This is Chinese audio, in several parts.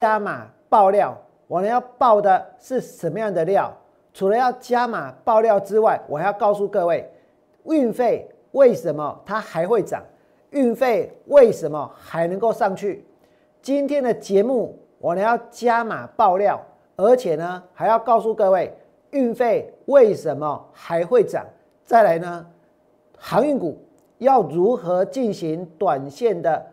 加码爆料，我们要爆的是什么样的料？除了要加码爆料之外，我还要告诉各位，运费为什么它还会涨？运费为什么还能够上去？今天的节目我们要加码爆料，而且呢还要告诉各位，运费为什么还会涨？再来呢，航运股要如何进行短线的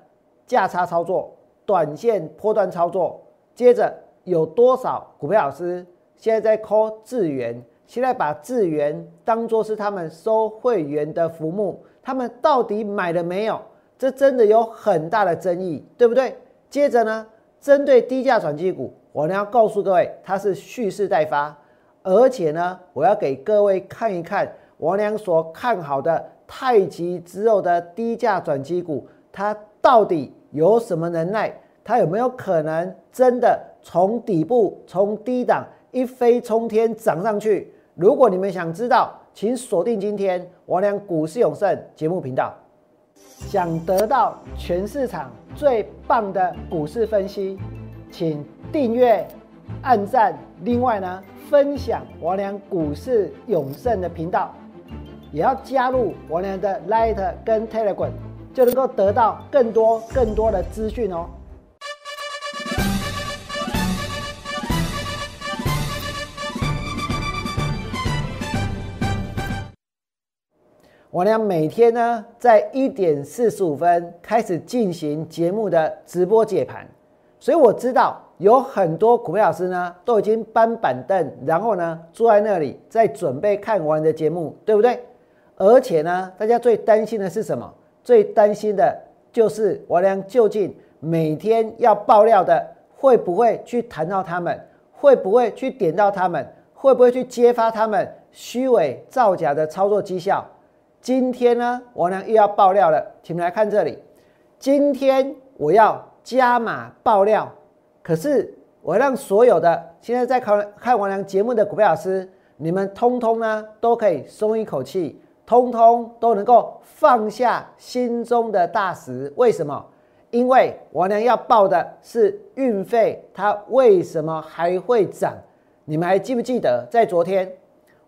价差操作、短线波段操作？接着有多少股票老师现在在 call 智源？现在把智源当做是他们收会员的服务，他们到底买了没有？这真的有很大的争议，对不对？接着呢，针对低价转机股，我呢要告诉各位，它是蓄势待发，而且呢，我要给各位看一看我俩所看好的太极之肉的低价转机股，它到底有什么能耐？它有没有可能真的从底部从低档一飞冲天涨上去？如果你们想知道，请锁定今天我俩股市永胜节目频道。想得到全市场最棒的股市分析，请订阅、按赞。另外呢，分享我俩股市永胜的频道，也要加入我俩的 Light 跟 Telegram，就能够得到更多更多的资讯哦。我俩每天呢，在一点四十五分开始进行节目的直播解盘，所以我知道有很多股票老师呢，都已经搬板凳，然后呢坐在那里在准备看完的节目，对不对？而且呢，大家最担心的是什么？最担心的就是我俩究竟每天要爆料的，会不会去谈到他们？会不会去点到他们？会不会去揭发他们虚伪造假的操作绩效？今天呢，我呢又要爆料了，请们来看这里。今天我要加码爆料，可是我让所有的现在在看看王良节目的股票老师，你们通通呢都可以松一口气，通通都能够放下心中的大石。为什么？因为王良要报的是运费，它为什么还会涨？你们还记不记得在昨天，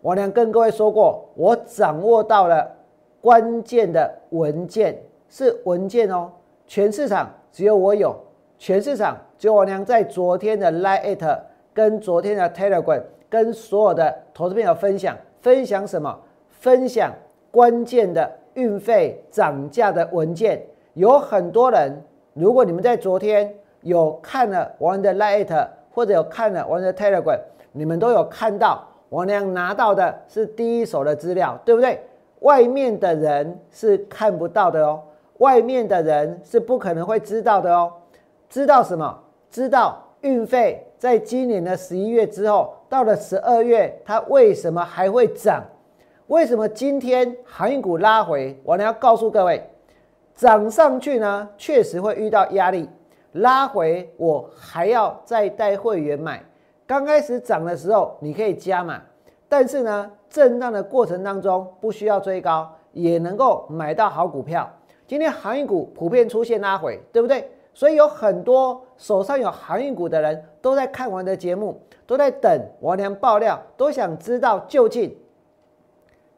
王良跟各位说过，我掌握到了。关键的文件是文件哦，全市场只有我有，全市场只有我娘在昨天的 Lite 跟昨天的 Telegram 跟所有的投资朋友分享，分享什么？分享关键的运费涨价的文件。有很多人，如果你们在昨天有看了我的 Light 或者有看了我的 Telegram，你们都有看到我娘拿到的是第一手的资料，对不对？外面的人是看不到的哦，外面的人是不可能会知道的哦。知道什么？知道运费在今年的十一月之后，到了十二月，它为什么还会涨？为什么今天航运股拉回？我呢要告诉各位，涨上去呢，确实会遇到压力；拉回，我还要再带会员买。刚开始涨的时候，你可以加码，但是呢？震荡的过程当中，不需要追高，也能够买到好股票。今天航运股普遍出现拉回，对不对？所以有很多手上有航运股的人都在看完的节目，都在等王良爆料，都想知道究竟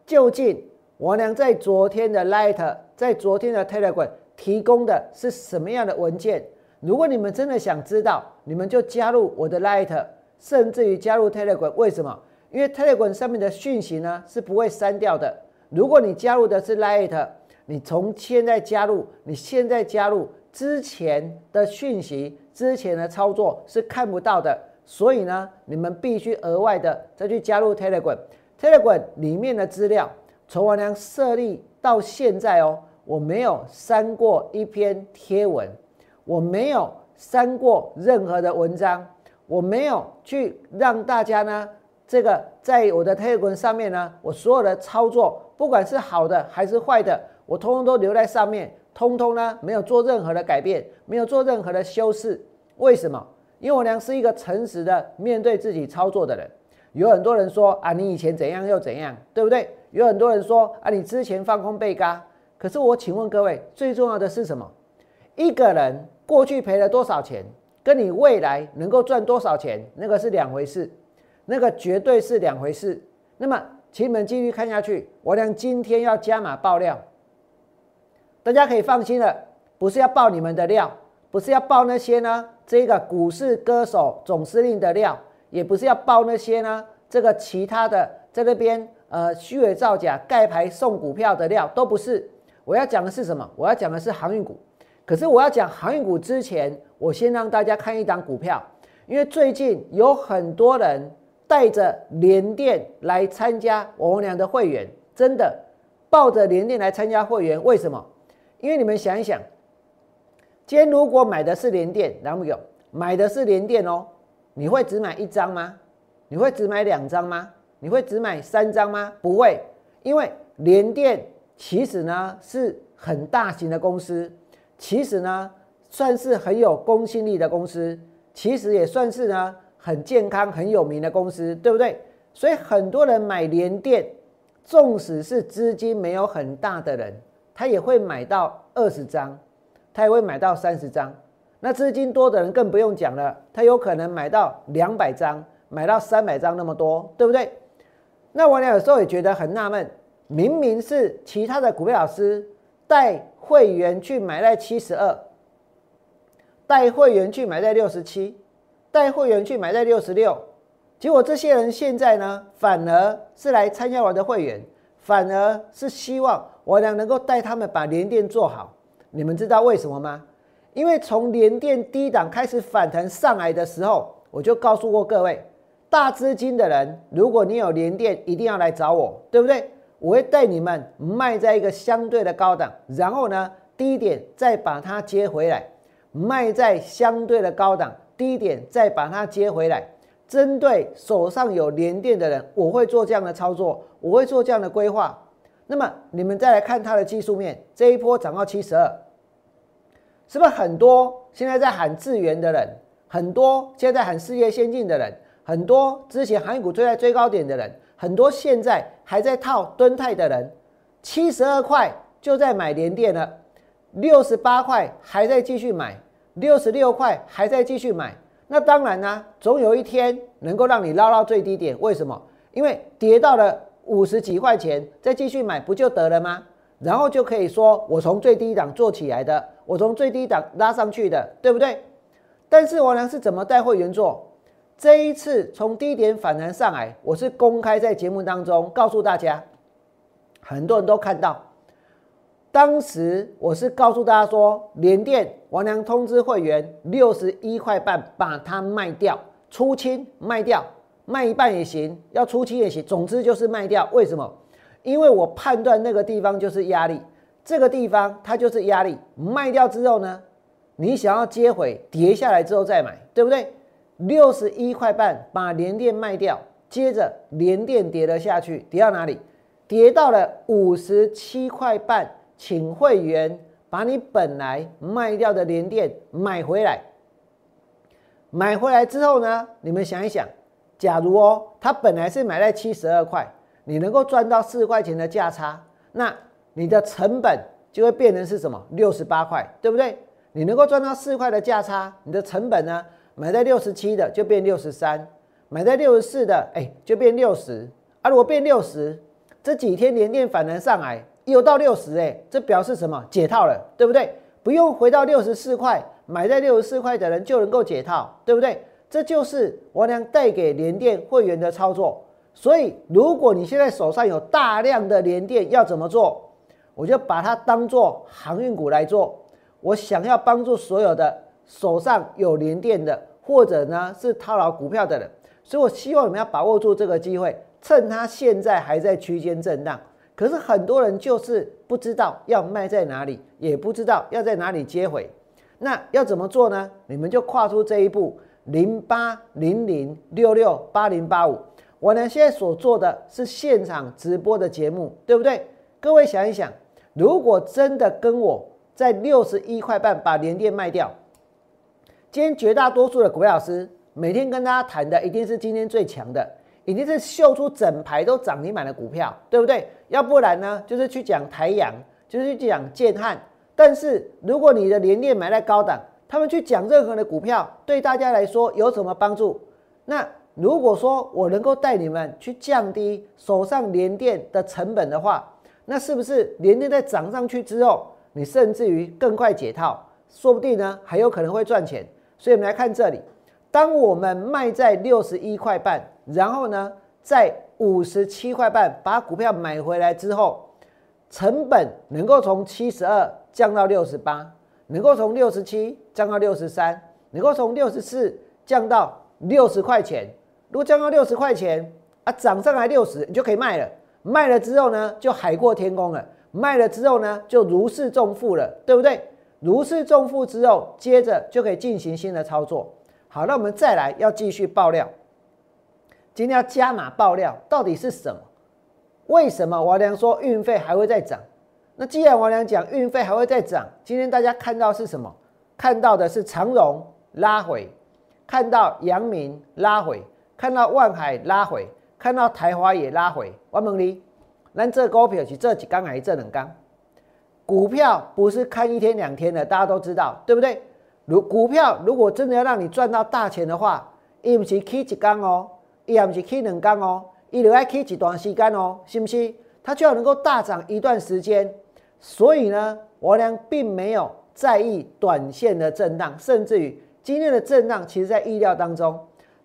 究竟王良在昨天的 Light，在昨天的 Telegram 提供的是什么样的文件？如果你们真的想知道，你们就加入我的 Light，甚至于加入 Telegram。为什么？因为 Telegram 上面的讯息呢是不会删掉的。如果你加入的是 Light，你从现在加入，你现在加入之前的讯息、之前的操作是看不到的。所以呢，你们必须额外的再去加入 Telegram。Telegram 里面的资料，从我娘设立到现在哦，我没有删过一篇贴文，我没有删过任何的文章，我没有去让大家呢。这个在我的 Telegram 上面呢，我所有的操作，不管是好的还是坏的，我通通都留在上面，通通呢没有做任何的改变，没有做任何的修饰。为什么？因为我娘是一个诚实的面对自己操作的人。有很多人说啊，你以前怎样又怎样，对不对？有很多人说啊，你之前放空被嘎。可是我请问各位，最重要的是什么？一个人过去赔了多少钱？跟你未来能够赚多少钱，那个是两回事，那个绝对是两回事。那么，请你们继续看下去，我俩今天要加码爆料，大家可以放心了，不是要爆你们的料，不是要爆那些呢这个股市歌手总司令的料，也不是要爆那些呢这个其他的在那边呃虚伪造假盖牌送股票的料，都不是。我要讲的是什么？我要讲的是航运股。可是我要讲航运股之前，我先让大家看一档股票，因为最近有很多人带着联电来参加我们俩的会员，真的抱着联电来参加会员，为什么？因为你们想一想，今天如果买的是联电，然后有买的是联电哦，你会只买一张吗？你会只买两张吗？你会只买三张吗？不会，因为联电。其实呢是很大型的公司，其实呢算是很有公信力的公司，其实也算是呢很健康很有名的公司，对不对？所以很多人买联电，纵使是资金没有很大的人，他也会买到二十张，他也会买到三十张。那资金多的人更不用讲了，他有可能买到两百张，买到三百张那么多，对不对？那我俩有时候也觉得很纳闷。明明是其他的股票老师带会员去买在七十二，带会员去买在六十七，带会员去买在六十六，结果这些人现在呢，反而是来参加我的会员，反而是希望我俩能够带他们把连电做好。你们知道为什么吗？因为从连电低档开始反弹上来的时候，我就告诉过各位，大资金的人，如果你有连电，一定要来找我，对不对？我会带你们卖在一个相对的高档，然后呢，低点再把它接回来，卖在相对的高档，低点再把它接回来。针对手上有连电的人，我会做这样的操作，我会做这样的规划。那么你们再来看它的技术面，这一波涨到七十二，是不是很多现在在喊智源的人，很多现在喊事业先进的人，很多之前航运股追在最高点的人。很多现在还在套敦泰的人，七十二块就在买联电了，六十八块还在继续买，六十六块还在继续买。那当然呢，总有一天能够让你捞到最低点。为什么？因为跌到了五十几块钱，再继续买不就得了吗？然后就可以说我从最低档做起来的，我从最低档拉上去的，对不对？但是我呢是怎么带会员做？这一次从低点反弹上来，我是公开在节目当中告诉大家，很多人都看到。当时我是告诉大家说，联电王良通知会员六十一块半把它卖掉，出清卖掉，卖一半也行，要出清也行，总之就是卖掉。为什么？因为我判断那个地方就是压力，这个地方它就是压力。卖掉之后呢，你想要接回跌下来之后再买，对不对？六十一块半把连电卖掉，接着连电跌了下去，跌到哪里？跌到了五十七块半，请会员把你本来卖掉的连电买回来。买回来之后呢？你们想一想，假如哦，它本来是买在七十二块，你能够赚到四块钱的价差，那你的成本就会变成是什么？六十八块，对不对？你能够赚到四块的价差，你的成本呢？买在六十七的就变六十三，买在六十四的哎就变六十，啊如果变六十，这几天连电反弹上来又到六十哎，这表示什么？解套了，对不对？不用回到六十四块，买在六十四块的人就能够解套，对不对？这就是我俩带给联电会员的操作。所以如果你现在手上有大量的联电，要怎么做？我就把它当做航运股来做。我想要帮助所有的手上有联电的。或者呢是套牢股票的人，所以我希望你们要把握住这个机会，趁它现在还在区间震荡。可是很多人就是不知道要卖在哪里，也不知道要在哪里接回。那要怎么做呢？你们就跨出这一步，零八零零六六八零八五。我呢现在所做的是现场直播的节目，对不对？各位想一想，如果真的跟我在六十一块半把连电卖掉。今天绝大多数的股票老师每天跟大家谈的一定是今天最强的，一定是秀出整排都涨停板的股票，对不对？要不然呢，就是去讲台阳，就是去讲建汉。但是如果你的连电买在高档，他们去讲任何的股票，对大家来说有什么帮助？那如果说我能够带你们去降低手上连电的成本的话，那是不是连电在涨上去之后，你甚至于更快解套，说不定呢还有可能会赚钱？所以我们来看这里，当我们卖在六十一块半，然后呢在五十七块半把股票买回来之后。成本能够从七十二降到六十八，能够从六十七降到六十三，能够从六十四降到六十块钱。如果降到六十块钱啊，涨上来六十，你就可以卖了。卖了之后呢，就海阔天空了。卖了之后呢，就如释重负了，对不对？如释重负之后，接着就可以进行新的操作。好，那我们再来要继续爆料。今天要加码爆料，到底是什么？为什么王良说运费还会再涨？那既然王良讲运费还会再涨，今天大家看到是什么？看到的是长荣拉回，看到阳明拉回，看到万海拉回，看到台华也拉回。王猛力，那这股票是这几缸还是这两缸？股票不是看一天两天的，大家都知道，对不对？如股票如果真的要让你赚到大钱的话，一不是 K 一缸哦，一也不是 K 两缸哦。一留 I K 几段时间哦，是不是？它就要能够大涨一段时间。所以呢，我俩并没有在意短线的震荡，甚至于今天的震荡其实在意料当中。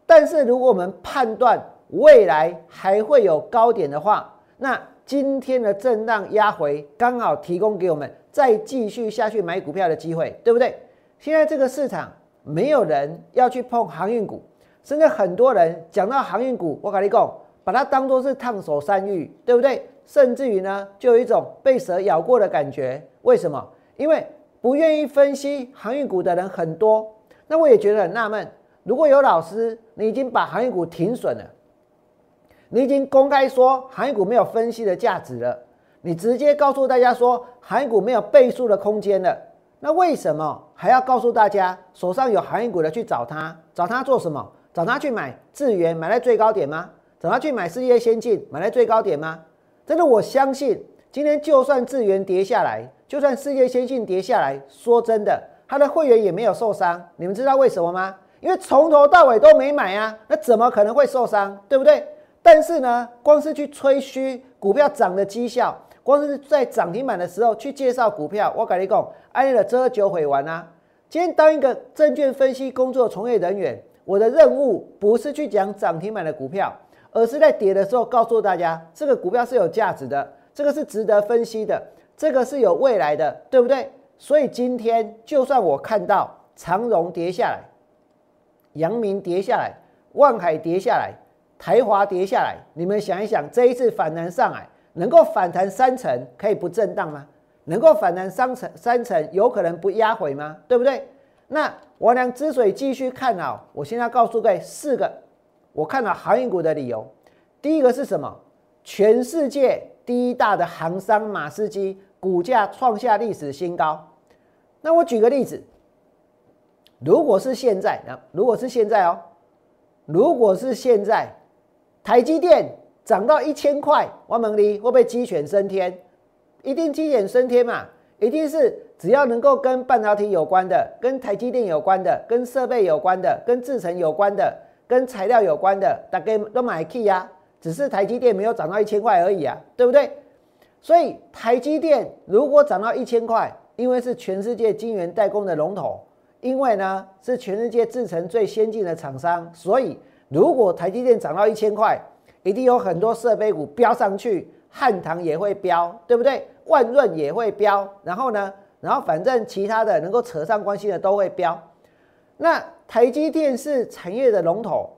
但是如果我们判断未来还会有高点的话，那今天的震荡压回刚好提供给我们再继续下去买股票的机会，对不对？现在这个市场没有人要去碰航运股，甚至很多人讲到航运股，我跟你讲。把它当做是烫手山芋，对不对？甚至于呢，就有一种被蛇咬过的感觉。为什么？因为不愿意分析航运股的人很多。那我也觉得很纳闷。如果有老师，你已经把航运股停损了，你已经公开说航运股没有分析的价值了，你直接告诉大家说航运股没有倍数的空间了，那为什么还要告诉大家手上有航运股的去找他？找他做什么？找他去买智源，买在最高点吗？找他去买世界先进，买在最高点吗？真的，我相信今天就算智源跌下来，就算世界先进跌下来，说真的，他的会员也没有受伤。你们知道为什么吗？因为从头到尾都没买啊，那怎么可能会受伤？对不对？但是呢，光是去吹嘘股票涨的绩效，光是在涨停板的时候去介绍股票，我跟你讲，安利的这酒会完啊。今天当一个证券分析工作从业人员，我的任务不是去讲涨停板的股票。而是在跌的时候告诉大家，这个股票是有价值的，这个是值得分析的，这个是有未来的，对不对？所以今天就算我看到长荣跌下来，阳明跌下来，万海跌下来，台华跌下来，你们想一想，这一次反弹上来能够反弹三成，可以不震荡吗？能够反弹三成，三成有可能不压回吗？对不对？那我俩之所以继续看好，我现在告诉各位四个。我看到航运股的理由，第一个是什么？全世界第一大的航商马士基股价创下历史新高。那我举个例子，如果是现在，那如果是现在哦，如果是现在，台积电涨到一千块，王蒙离会不会鸡犬升天？一定鸡犬升天嘛？一定是只要能够跟半导体有关的、跟台积电有关的、跟设备有关的、跟制程有关的。跟材料有关的，大概都买 key 呀，只是台积电没有涨到一千块而已啊，对不对？所以台积电如果涨到一千块，因为是全世界晶圆代工的龙头，因为呢是全世界制成最先进的厂商，所以如果台积电涨到一千块，一定有很多设备股飙上去，汉唐也会飙，对不对？万润也会飙，然后呢，然后反正其他的能够扯上关系的都会飙，那。台积电是产业的龙头，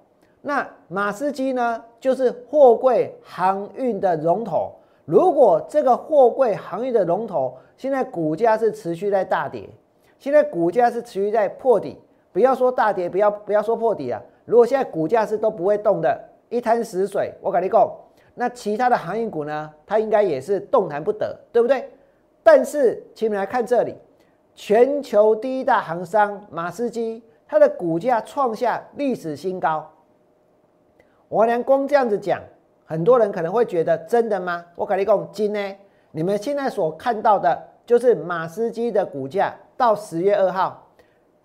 那马士基呢，就是货柜航运的龙头。如果这个货柜航运的龙头现在股价是持续在大跌，现在股价是持续在破底，不要说大跌，不要不要说破底啊。如果现在股价是都不会动的，一滩死水，我跟你讲，那其他的航运股呢，它应该也是动弹不得，对不对？但是，请你们来看这里，全球第一大航商马斯基。它的股价创下历史新高，我连光这样子讲，很多人可能会觉得真的吗？我跟你讲，今呢，你们现在所看到的就是马斯基的股价到十月二号，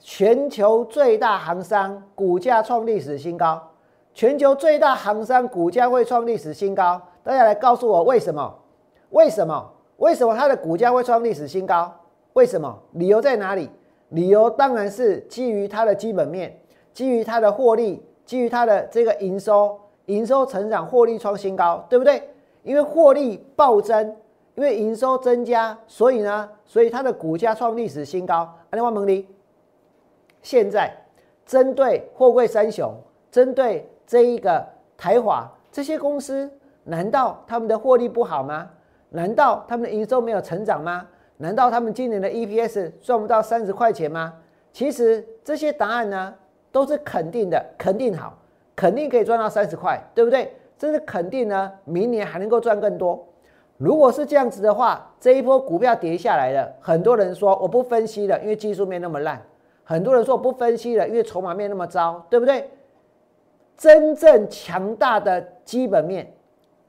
全球最大行商股价创历史新高，全球最大行商股价会创历史新高。大家来告诉我为什么？为什么？为什么它的股价会创历史新高？为什么？理由在哪里？理由当然是基于它的基本面，基于它的获利，基于它的这个营收，营收成长，获利创新高，对不对？因为获利暴增，因为营收增加，所以呢，所以它的股价创历史新高。安利蒙迪，现在针对货柜三雄，针对这一个台华这些公司。难道他们的获利不好吗？难道他们的营收没有成长吗？难道他们今年的 EPS 赚不到三十块钱吗？其实这些答案呢都是肯定的，肯定好，肯定可以赚到三十块，对不对？这是肯定呢，明年还能够赚更多。如果是这样子的话，这一波股票跌下来了，很多人说我不分析了，因为技术面那么烂；很多人说我不分析了，因为筹码面那么糟，对不对？真正强大的基本面。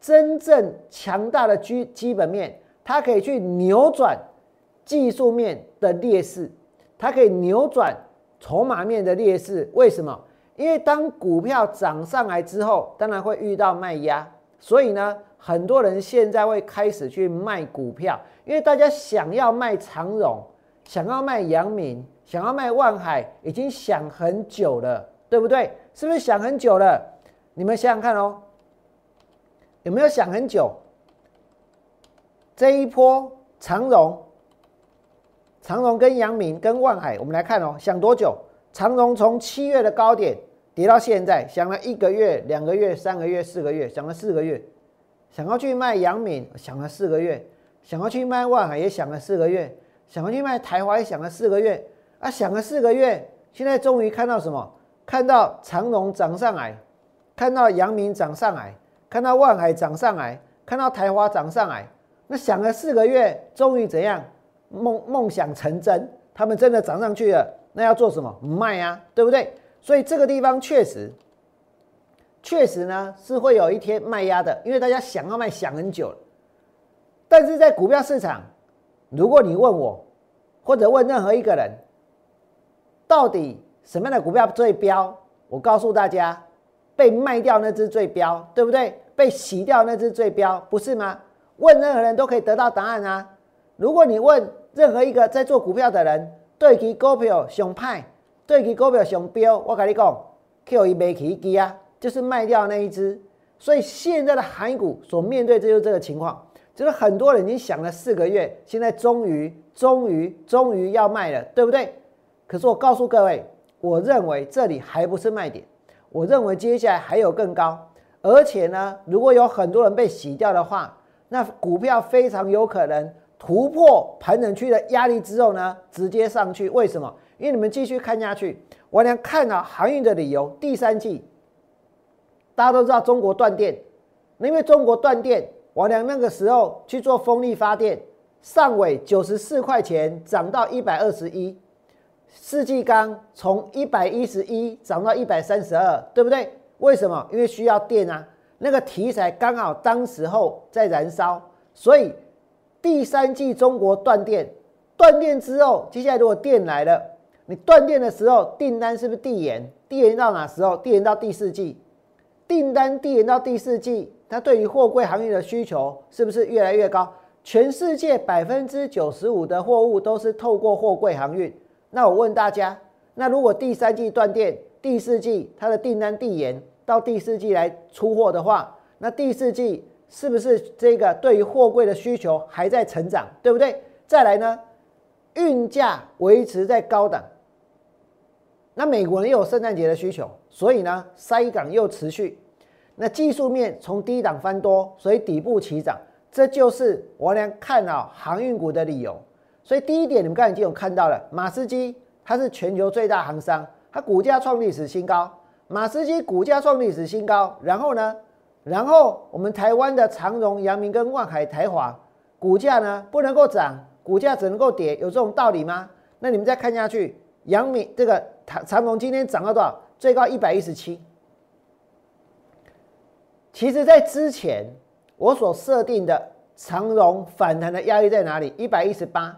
真正强大的基基本面，它可以去扭转技术面的劣势，它可以扭转筹码面的劣势。为什么？因为当股票涨上来之后，当然会遇到卖压，所以呢，很多人现在会开始去卖股票，因为大家想要卖长荣，想要卖阳明，想要卖万海，已经想很久了，对不对？是不是想很久了？你们想想看哦。有没有想很久？这一波长荣、长荣跟阳明跟万海，我们来看哦，想多久？长荣从七月的高点跌到现在，想了一个月、两个月、三个月、四个月，想了四个月。想要去卖阳明，想了四个月；想要去卖万海，也想了四个月；想要去卖台华，也想了四个月。啊，想了四个月，现在终于看到什么？看到长荣涨上来，看到阳明涨上来。看到万海涨上来，看到台华涨上来，那想了四个月，终于怎样？梦梦想成真，他们真的涨上去了。那要做什么？卖啊，对不对？所以这个地方确实，确实呢是会有一天卖压的，因为大家想要卖想很久了。但是在股票市场，如果你问我，或者问任何一个人，到底什么样的股票最标？我告诉大家，被卖掉那只最标，对不对？被洗掉那只最标不是吗？问任何人都可以得到答案啊！如果你问任何一个在做股票的人，对其股票熊派，对其股票熊标，我跟你讲，Q 一没起机啊，就是卖掉那一只。所以现在的韩股所面对就是这个情况，就是很多人已经想了四个月，现在终于、终于、终于要卖了，对不对？可是我告诉各位，我认为这里还不是卖点，我认为接下来还有更高。而且呢，如果有很多人被洗掉的话，那股票非常有可能突破盘整区的压力之后呢，直接上去。为什么？因为你们继续看下去，我娘看到航运的理由。第三季，大家都知道中国断电，因为中国断电，我娘那个时候去做风力发电，上尾九十四块钱涨到一百二十一，四季钢从一百一十一涨到一百三十二，对不对？为什么？因为需要电啊，那个题材刚好当时候在燃烧，所以第三季中国断电，断电之后，接下来如果电来了，你断电的时候订单是不是递延？递延到哪时候？递延到第四季，订单递延到第四季，它对于货柜行业的需求是不是越来越高？全世界百分之九十五的货物都是透过货柜航运。那我问大家，那如果第三季断电，第四季它的订单递延？到第四季来出货的话，那第四季是不是这个对于货柜的需求还在成长，对不对？再来呢，运价维持在高档，那美国人又有圣诞节的需求，所以呢，塞港又持续，那技术面从低档翻多，所以底部起涨，这就是我俩看好航运股的理由。所以第一点，你们刚才已经有看到了，马士基它是全球最大行商，它股价创历史新高。马士基股价创历史新高，然后呢？然后我们台湾的长荣、阳明跟万海、台华股价呢不能够涨，股价只能够跌，有这种道理吗？那你们再看下去，阳明这个长长荣今天涨到多少？最高一百一十七。其实，在之前我所设定的长荣反弹的压力在哪里？一百一十八。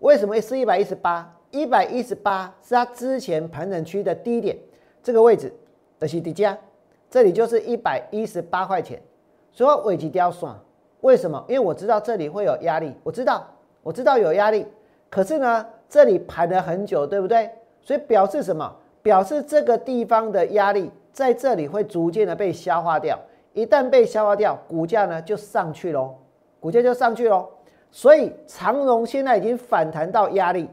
为什么是一百一十八？一百一十八是它之前盘整区的低点，这个位置的是底价，这里就是一百一十八块钱，所以尾级雕算，为什么？因为我知道这里会有压力，我知道，我知道有压力，可是呢，这里盘了很久，对不对？所以表示什么？表示这个地方的压力在这里会逐渐的被消化掉，一旦被消化掉，股价呢就上去喽，股价就上去喽。所以长荣现在已经反弹到压力，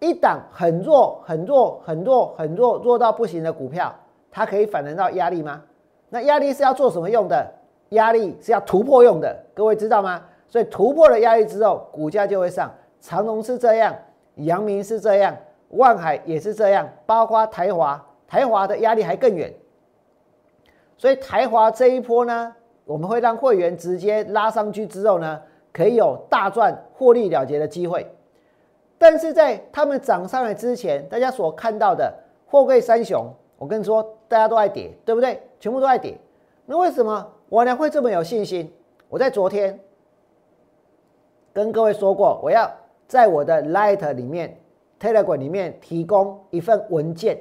一档很弱、很弱、很弱、很弱、弱到不行的股票，它可以反弹到压力吗？那压力是要做什么用的？压力是要突破用的，各位知道吗？所以突破了压力之后，股价就会上。长荣是这样，阳明是这样，万海也是这样，包括台华，台华的压力还更远。所以台华这一波呢，我们会让会员直接拉上去之后呢。可以有大赚获利了结的机会，但是在他们涨上来之前，大家所看到的货柜三雄，我跟你说，大家都爱跌，对不对？全部都爱跌。那为什么我呢会这么有信心？我在昨天跟各位说过，我要在我的 Light 里面、Telegram 里面提供一份文件，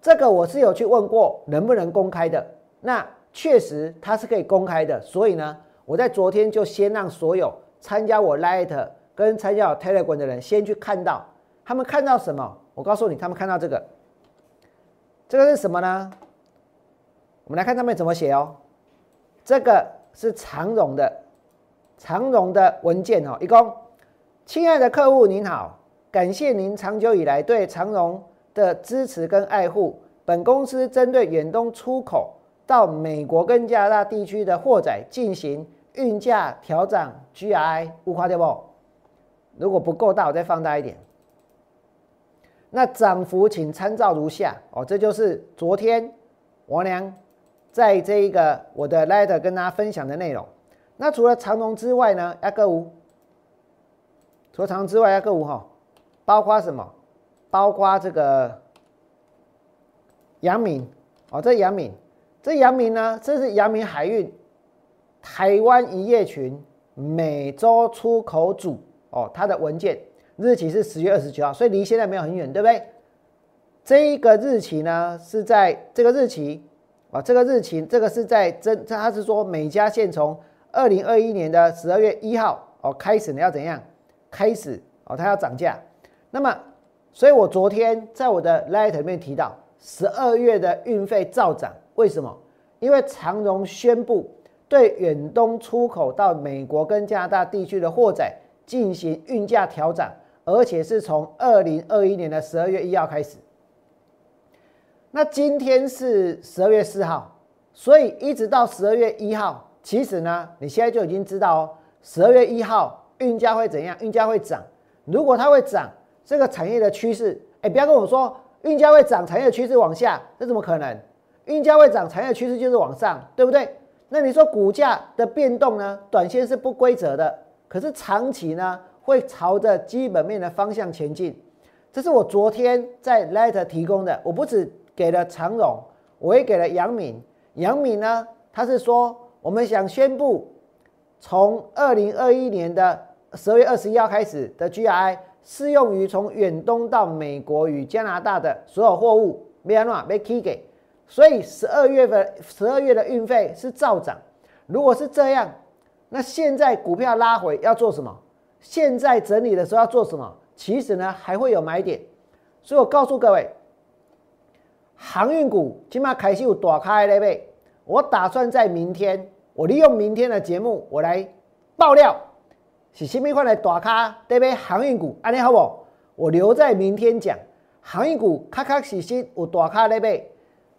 这个我是有去问过能不能公开的。那确实它是可以公开的，所以呢。我在昨天就先让所有参加我 Light 跟参加我 Telegram 的人先去看到，他们看到什么？我告诉你，他们看到这个，这个是什么呢？我们来看他们怎么写哦。这个是长荣的长荣的文件哦。一共，亲爱的客户您好，感谢您长久以来对长荣的支持跟爱护。本公司针对远东出口。到美国跟加拿大地区的货载进行运价调整，GRI 五夸对不？如果不够大，我再放大一点。那涨幅请参照如下哦，这就是昨天王良在这一个我的 letter 跟大家分享的内容。那除了长隆之外呢，亚个五，除了长隆之外，亚个五哈，包括什么？包括这个杨敏哦，这杨敏。这阳明呢？这是阳明海运台湾一夜群美洲出口组哦，它的文件日期是十月二十九号，所以离现在没有很远，对不对？这一个日期呢是在这个日期啊，这个日期这个是在真，它是说美家线从二零二一年的十二月一号哦开始呢要怎样？开始哦，它要涨价。那么，所以我昨天在我的 letter 里面提到，十二月的运费照涨。为什么？因为长荣宣布对远东出口到美国跟加拿大地区的货载进行运价调整，而且是从二零二一年的十二月一号开始。那今天是十二月四号，所以一直到十二月一号，其实呢，你现在就已经知道哦，十二月一号运价会怎样？运价会涨。如果它会涨，这个产业的趋势，哎，不要跟我说运价会涨，产业趋势往下，这怎么可能？运价会涨，产业趋势就是往上，对不对？那你说股价的变动呢？短线是不规则的，可是长期呢会朝着基本面的方向前进。这是我昨天在 Letter 提供的，我不止给了长荣，我也给了杨敏。杨敏呢，他是说我们想宣布，从二零二一年的十二月二十一号开始的 GRI 适用于从远东到美国与加拿大的所有货物，没安诺，没 key 给。所以十二月份十二月的运费是照涨，如果是这样，那现在股票拉回要做什么？现在整理的时候要做什么？其实呢还会有买点，所以我告诉各位，航运股起码开始有大开了呗。我打算在明天，我利用明天的节目，我来爆料，是什么块来大咖对不对？航运股，安利好不？我留在明天讲，航运股咔咔实实有大咖了呗。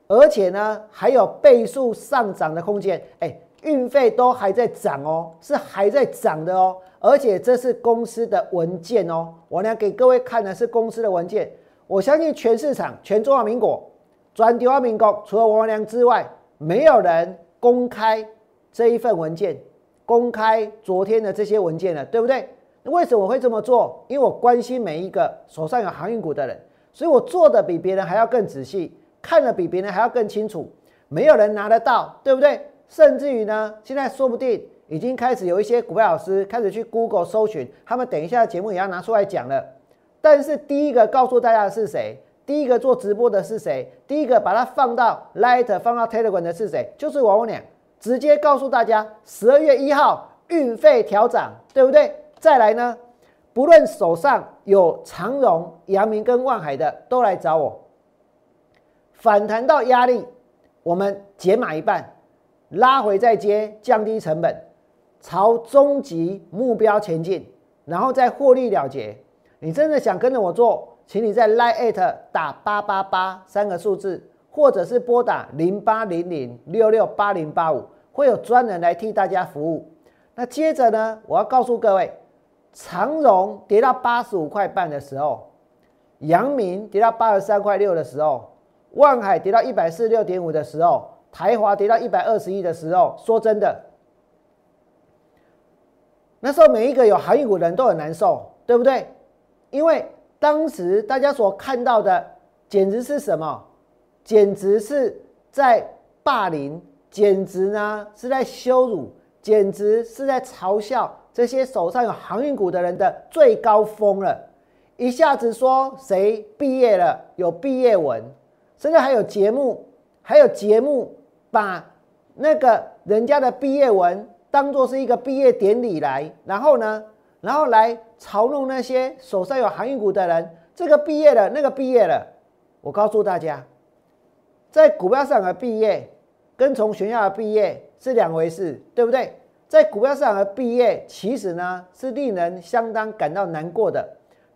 而且呢，还有倍数上涨的空间。哎，运费都还在涨哦，是还在涨的哦。而且这是公司的文件哦，我呢给各位看的是公司的文件。我相信全市场、全中华民国、全中华民国，除了王良之外，没有人公开这一份文件，公开昨天的这些文件了，对不对？为什么会这么做？因为我关心每一个手上有航运股的人，所以我做的比别人还要更仔细。看得比别人还要更清楚，没有人拿得到，对不对？甚至于呢，现在说不定已经开始有一些股票老师开始去 Google 搜寻，他们等一下节目也要拿出来讲了。但是第一个告诉大家的是谁？第一个做直播的是谁？第一个把它放到 Light、放到 Telegram 的是谁？就是王我俩，直接告诉大家，十二月一号运费调涨，对不对？再来呢，不论手上有长荣、阳明跟万海的，都来找我。反弹到压力，我们减码一半，拉回再接，降低成本，朝终极目标前进，然后再获利了结。你真的想跟着我做？请你在 Line 打八八八三个数字，或者是拨打零八零零六六八零八五，会有专人来替大家服务。那接着呢，我要告诉各位，长荣跌到八十五块半的时候，阳明跌到八十三块六的时候，万海跌到一百四十六点五的时候，台华跌到一百二十一的时候，说真的，那时候每一个有航运股的人都很难受，对不对？因为当时大家所看到的，简直是什么？简直是在霸凌，简直呢是在羞辱，简直是在嘲笑这些手上有航运股的人的最高峰了。一下子说谁毕业了，有毕业文，甚至还有节目，还有节目把那个人家的毕业文当做是一个毕业典礼来，然后呢？然后来嘲弄那些手上有航运股的人，这个毕业了，那个毕业了。我告诉大家，在股票市场的毕业跟从学校的毕业是两回事，对不对？在股票市场的毕业，其实呢是令人相当感到难过的，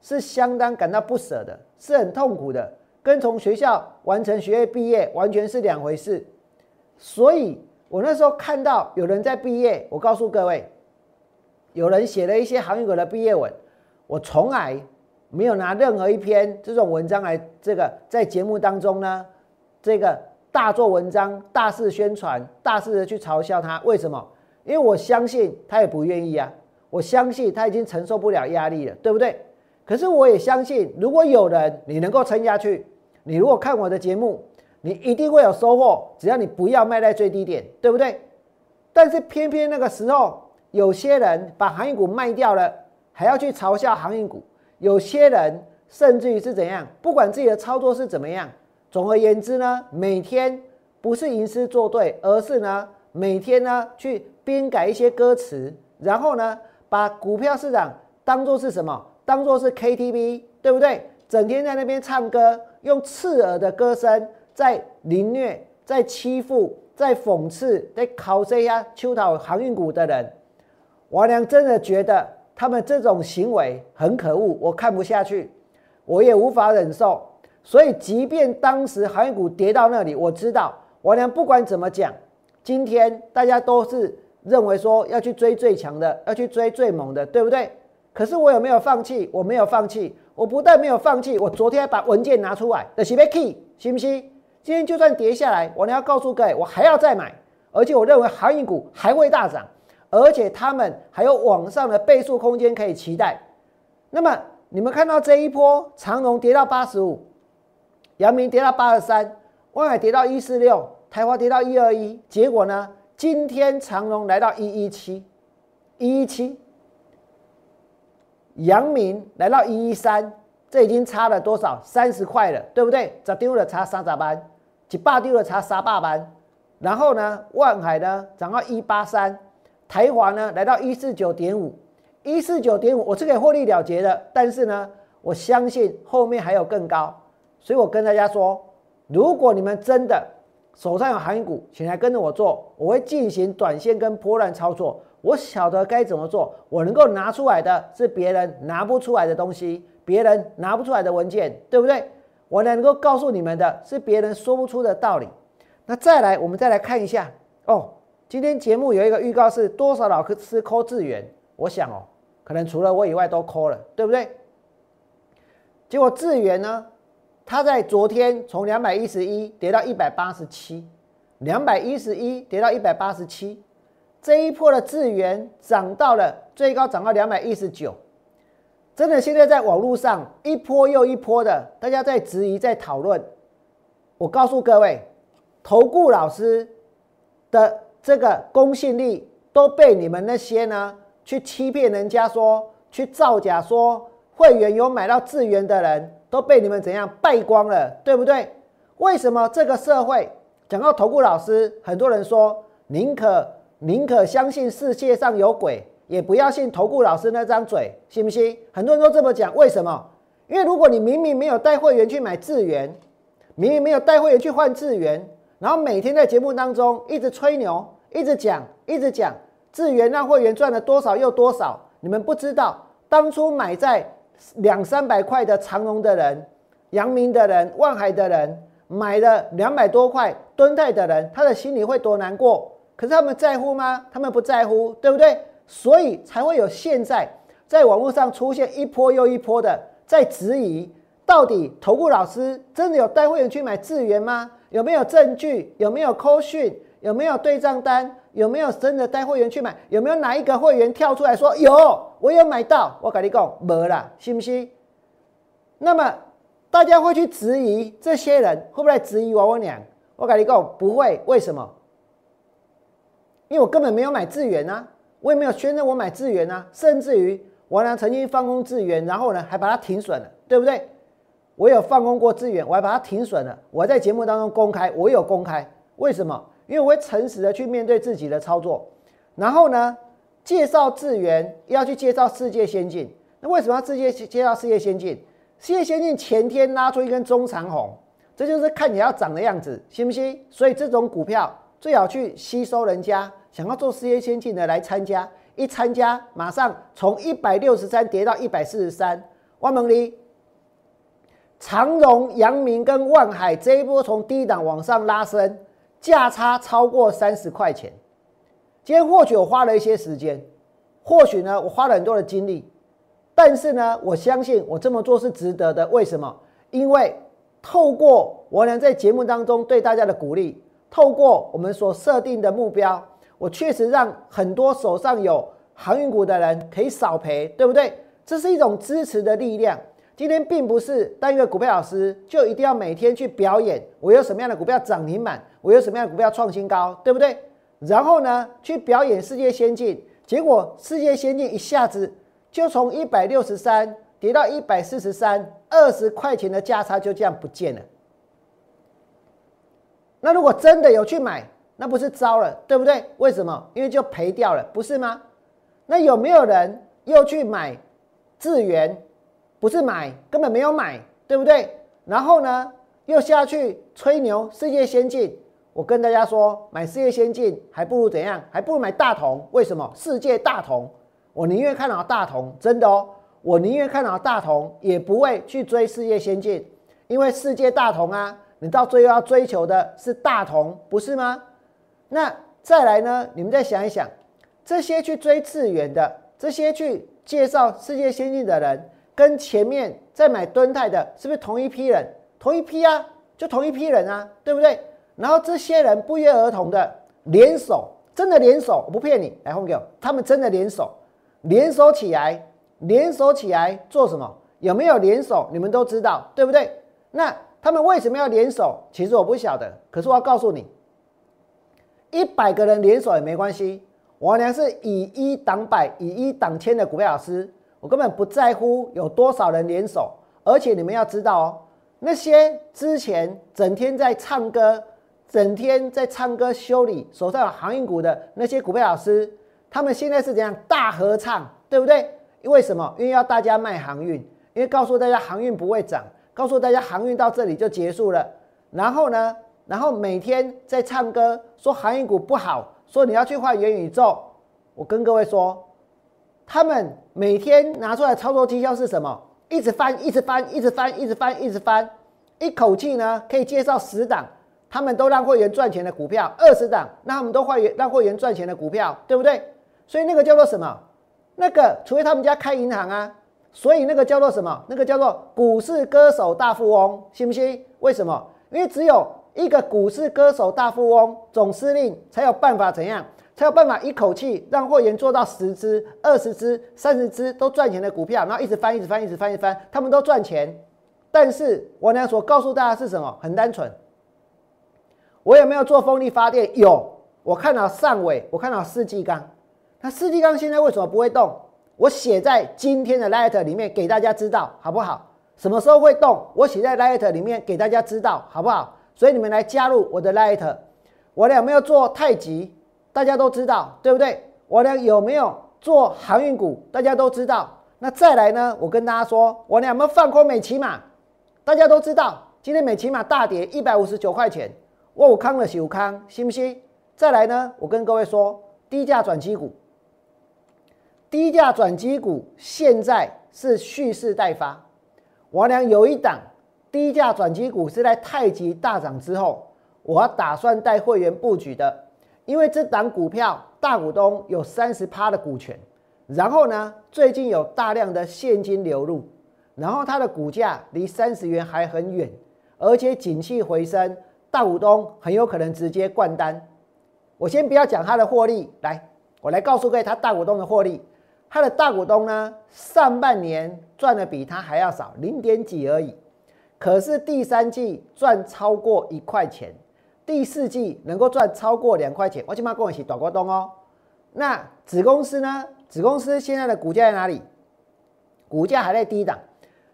是相当感到不舍的，是很痛苦的。跟从学校完成学业毕业完全是两回事。所以我那时候看到有人在毕业，我告诉各位。有人写了一些航运股的毕业文，我从来没有拿任何一篇这种文章来这个在节目当中呢，这个大做文章、大肆宣传、大肆的去嘲笑他。为什么？因为我相信他也不愿意啊，我相信他已经承受不了压力了，对不对？可是我也相信，如果有人你能够撑下去，你如果看我的节目，你一定会有收获。只要你不要卖在最低点，对不对？但是偏偏那个时候。有些人把航运股卖掉了，还要去嘲笑航运股；有些人甚至于是怎样，不管自己的操作是怎么样。总而言之呢，每天不是吟诗作对，而是呢每天呢去编改一些歌词，然后呢把股票市场当做是什么？当做是 KTV，对不对？整天在那边唱歌，用刺耳的歌声在凌虐、在欺负、在讽刺、在考这些秋讨航运股的人。王良真的觉得他们这种行为很可恶，我看不下去，我也无法忍受。所以，即便当时航运股跌到那里，我知道王良不管怎么讲，今天大家都是认为说要去追最强的，要去追最猛的，对不对？可是我有没有放弃？我没有放弃。我不但没有放弃，我昨天还把文件拿出来，的是 key，信不信？今天就算跌下来，王良要告诉各位，我还要再买，而且我认为航运股还会大涨。而且他们还有往上的倍数空间可以期待。那么你们看到这一波长荣跌到八十五，阳明跌到八十三，万海跌到一四六，台华跌到一二一，结果呢？今天长荣来到一一七，一一七，阳明来到一一三，这已经差了多少？三十块了，对不对？咋丢了差三咋班，几百丢了差三百班。然后呢？万海呢涨到一八三。台华呢来到一四九点五，一四九点五，我是可以获利了结的。但是呢，我相信后面还有更高，所以我跟大家说，如果你们真的手上有航运股，请来跟着我做，我会进行短线跟波段操作。我晓得该怎么做，我能够拿出来的是别人拿不出来的东西，别人拿不出来的文件，对不对？我能够告诉你们的是别人说不出的道理。那再来，我们再来看一下哦。今天节目有一个预告是多少老师抠智源？我想哦，可能除了我以外都扣了，对不对？结果智源呢，它在昨天从两百一十一跌到一百八十七，两百一十一跌到一百八十七，这一波的智源涨到了最高涨到两百一十九，真的现在在网络上一波又一波的，大家在质疑在讨论。我告诉各位，投顾老师的。这个公信力都被你们那些呢去欺骗人家说去造假说会员有买到智源的人都被你们怎样败光了，对不对？为什么这个社会讲到投顾老师，很多人说宁可宁可相信世界上有鬼，也不要信投顾老师那张嘴，信不信？很多人都这么讲，为什么？因为如果你明明没有带会员去买智源，明明没有带会员去换智源，然后每天在节目当中一直吹牛，一直讲，一直讲智源让会员赚了多少又多少，你们不知道当初买在。两三百块的长隆的人、阳明的人、万海的人买了两百多块蹲泰的人，他的心里会多难过？可是他们在乎吗？他们不在乎，对不对？所以才会有现在在网络上出现一波又一波的在质疑，到底投顾老师真的有带会员去买智源吗？有没有证据？有没有扣讯？有没有对账单？有没有真的带会员去买？有没有哪一个会员跳出来说有？我有买到？我跟你讲，没啦，信不信？那么大家会去质疑这些人会不会质疑王文娘？我跟你讲，不会。为什么？因为我根本没有买资源啊，我也没有宣称我买资源啊，甚至于我呢曾经放空资源，然后呢还把它停损了，对不对？我有放空过资源，我还把它停损了，我在节目当中公开，我有公开，为什么？因为我会诚实的去面对自己的操作，然后呢，介绍智源要去介绍世界先进。那为什么要直接介绍世界先进？世界先进前天拉出一根中长红，这就是看你要涨的样子，信不信？所以这种股票最好去吸收人家想要做事业先进的来参加，一参加马上从一百六十三跌到一百四十三。万蒙里、长荣、阳明跟万海这一波从低档往上拉升。价差超过三十块钱，今天或许我花了一些时间，或许呢我花了很多的精力，但是呢我相信我这么做是值得的。为什么？因为透过我俩在节目当中对大家的鼓励，透过我们所设定的目标，我确实让很多手上有航运股的人可以少赔，对不对？这是一种支持的力量。今天并不是当一个股票老师就一定要每天去表演我有什么样的股票涨停板，我有什么样的股票创新高，对不对？然后呢，去表演世界先进，结果世界先进一下子就从一百六十三跌到一百四十三，二十块钱的价差就这样不见了。那如果真的有去买，那不是糟了，对不对？为什么？因为就赔掉了，不是吗？那有没有人又去买智源？不是买，根本没有买，对不对？然后呢，又下去吹牛，世界先进。我跟大家说，买世界先进还不如怎样？还不如买大同。为什么？世界大同，我宁愿看好大同，真的哦。我宁愿看好大同，也不会去追世界先进，因为世界大同啊，你到最后要追求的是大同，不是吗？那再来呢？你们再想一想，这些去追次元的，这些去介绍世界先进的人。跟前面在买敦泰的，是不是同一批人？同一批啊，就同一批人啊，对不对？然后这些人不约而同的联手，真的联手，我不骗你，来红哥，他们真的联手，联手起来，联手起来做什么？有没有联手？你们都知道，对不对？那他们为什么要联手？其实我不晓得，可是我要告诉你，一百个人联手也没关系。我娘是以一挡百，以一挡千的股票老师。我根本不在乎有多少人联手，而且你们要知道哦，那些之前整天在唱歌、整天在唱歌修理手上有航运股的那些股票老师，他们现在是怎样大合唱，对不对？因为什么？因为要大家卖航运，因为告诉大家航运不会涨，告诉大家航运到这里就结束了。然后呢，然后每天在唱歌说航运股不好，说你要去换元宇宙。我跟各位说。他们每天拿出来操作绩效是什么？一直翻，一直翻，一直翻，一直翻，一直翻，一口气呢可以介绍十档，他们都让会员赚钱的股票，二十档，那他们都会员让会员赚钱的股票，对不对？所以那个叫做什么？那个除非他们家开银行啊，所以那个叫做什么？那个叫做股市歌手大富翁，信不信？为什么？因为只有一个股市歌手大富翁总司令才有办法怎样？才有办法一口气让会员做到十只、二十只、三十只都赚钱的股票，然后一直翻、一直翻、一直翻、一直翻，他们都赚钱。但是我呢所告诉大家是什么？很单纯。我有没有做风力发电？有。我看到上尾，我看到四季钢。那四季钢现在为什么不会动？我写在今天的 Light 里面给大家知道，好不好？什么时候会动？我写在 Light 里面给大家知道，好不好？所以你们来加入我的 Light。我俩有没有做太极？大家都知道，对不对？我俩有没有做航运股？大家都知道。那再来呢？我跟大家说，我俩有没有放空美骑马？大家都知道，今天美骑马大跌一百五十九块钱，我康了有康，信不信？再来呢？我跟各位说，低价转机股，低价转机股现在是蓄势待发。我俩有一档低价转机股是在太极大涨之后，我打算带会员布局的，因为这档股票大股东有三十趴的股权，然后呢，最近有大量的现金流入，然后它的股价离三十元还很远，而且景气回升，大股东很有可能直接灌单。我先不要讲它的获利，来，我来告诉各位它大股东的获利。它的大股东呢，上半年赚的比它还要少，零点几而已。可是第三季赚超过一块钱，第四季能够赚超过两块钱。我起码跟我一起大股东哦。那子公司呢？子公司现在的股价在哪里？股价还在低档。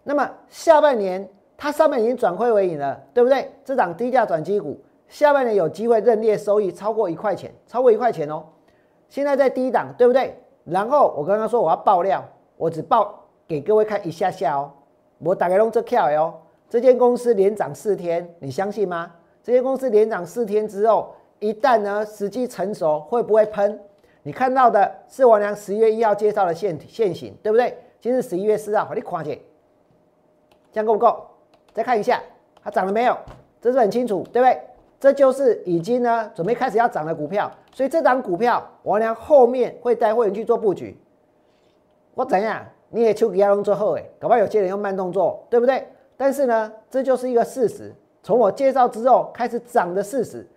那么下半年它上面已经转亏为盈了，对不对？这档低价转基股。下半年有机会认列收益超过一块钱，超过一块钱哦。现在在低档，对不对？然后我刚刚说我要爆料，我只爆给各位看一下下哦。我打开龙这票哦，这间公司连涨四天，你相信吗？这间公司连涨四天之后，一旦呢时机成熟，会不会喷？你看到的是王良十月一号介绍的现现形，对不对？今日十一月四号，你看见，这样够不够？再看一下，它涨了没有？这是很清楚，对不对？这就是已经呢准备开始要涨的股票，所以这档股票我俩后面会带会员去做布局。我怎样？你也求给亚龙做后哎，搞不好有些人用慢动作，对不对？但是呢，这就是一个事实。从我介绍之后开始涨的事实，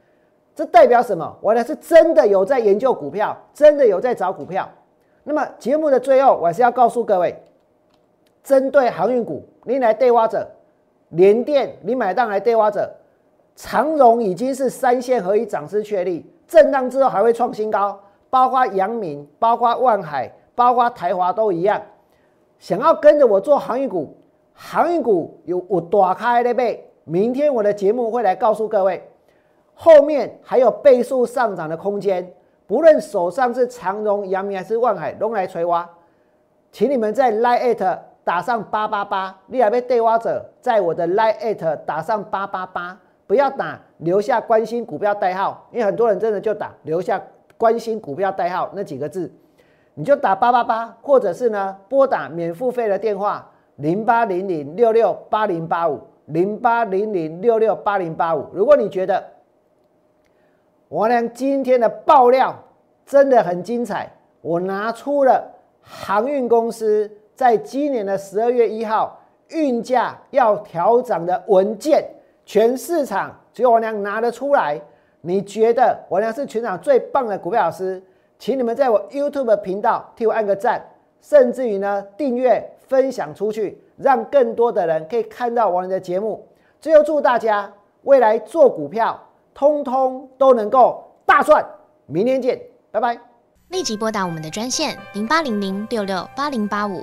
这代表什么？我呢是真的有在研究股票，真的有在找股票。那么节目的最后，我还是要告诉各位，针对航运股，你来对挖者，联电你买单来对挖者。长荣已经是三线合一涨势确立，震荡之后还会创新高，包括阳明、包括万海、包括台华都一样。想要跟着我做航运股，航运股有我打开的背，明天我的节目会来告诉各位，后面还有倍数上涨的空间。不论手上是长荣、阳明还是万海，都来锤挖，请你们在 Line 打上八八八，你还被对挖者在我的 Line 打上八八八。不要打留下关心股票代号，因为很多人真的就打留下关心股票代号那几个字，你就打八八八，或者是呢拨打免付费的电话零八零零六六八零八五零八零零六六八零八五。如果你觉得我俩今天的爆料真的很精彩，我拿出了航运公司在今年的十二月一号运价要调涨的文件。全市场只有我娘拿得出来，你觉得我娘是全场最棒的股票老师？请你们在我 YouTube 频道替我按个赞，甚至于呢订阅分享出去，让更多的人可以看到我的节目。最后祝大家未来做股票，通通都能够大赚！明天见，拜拜！立即拨打我们的专线零八零零六六八零八五。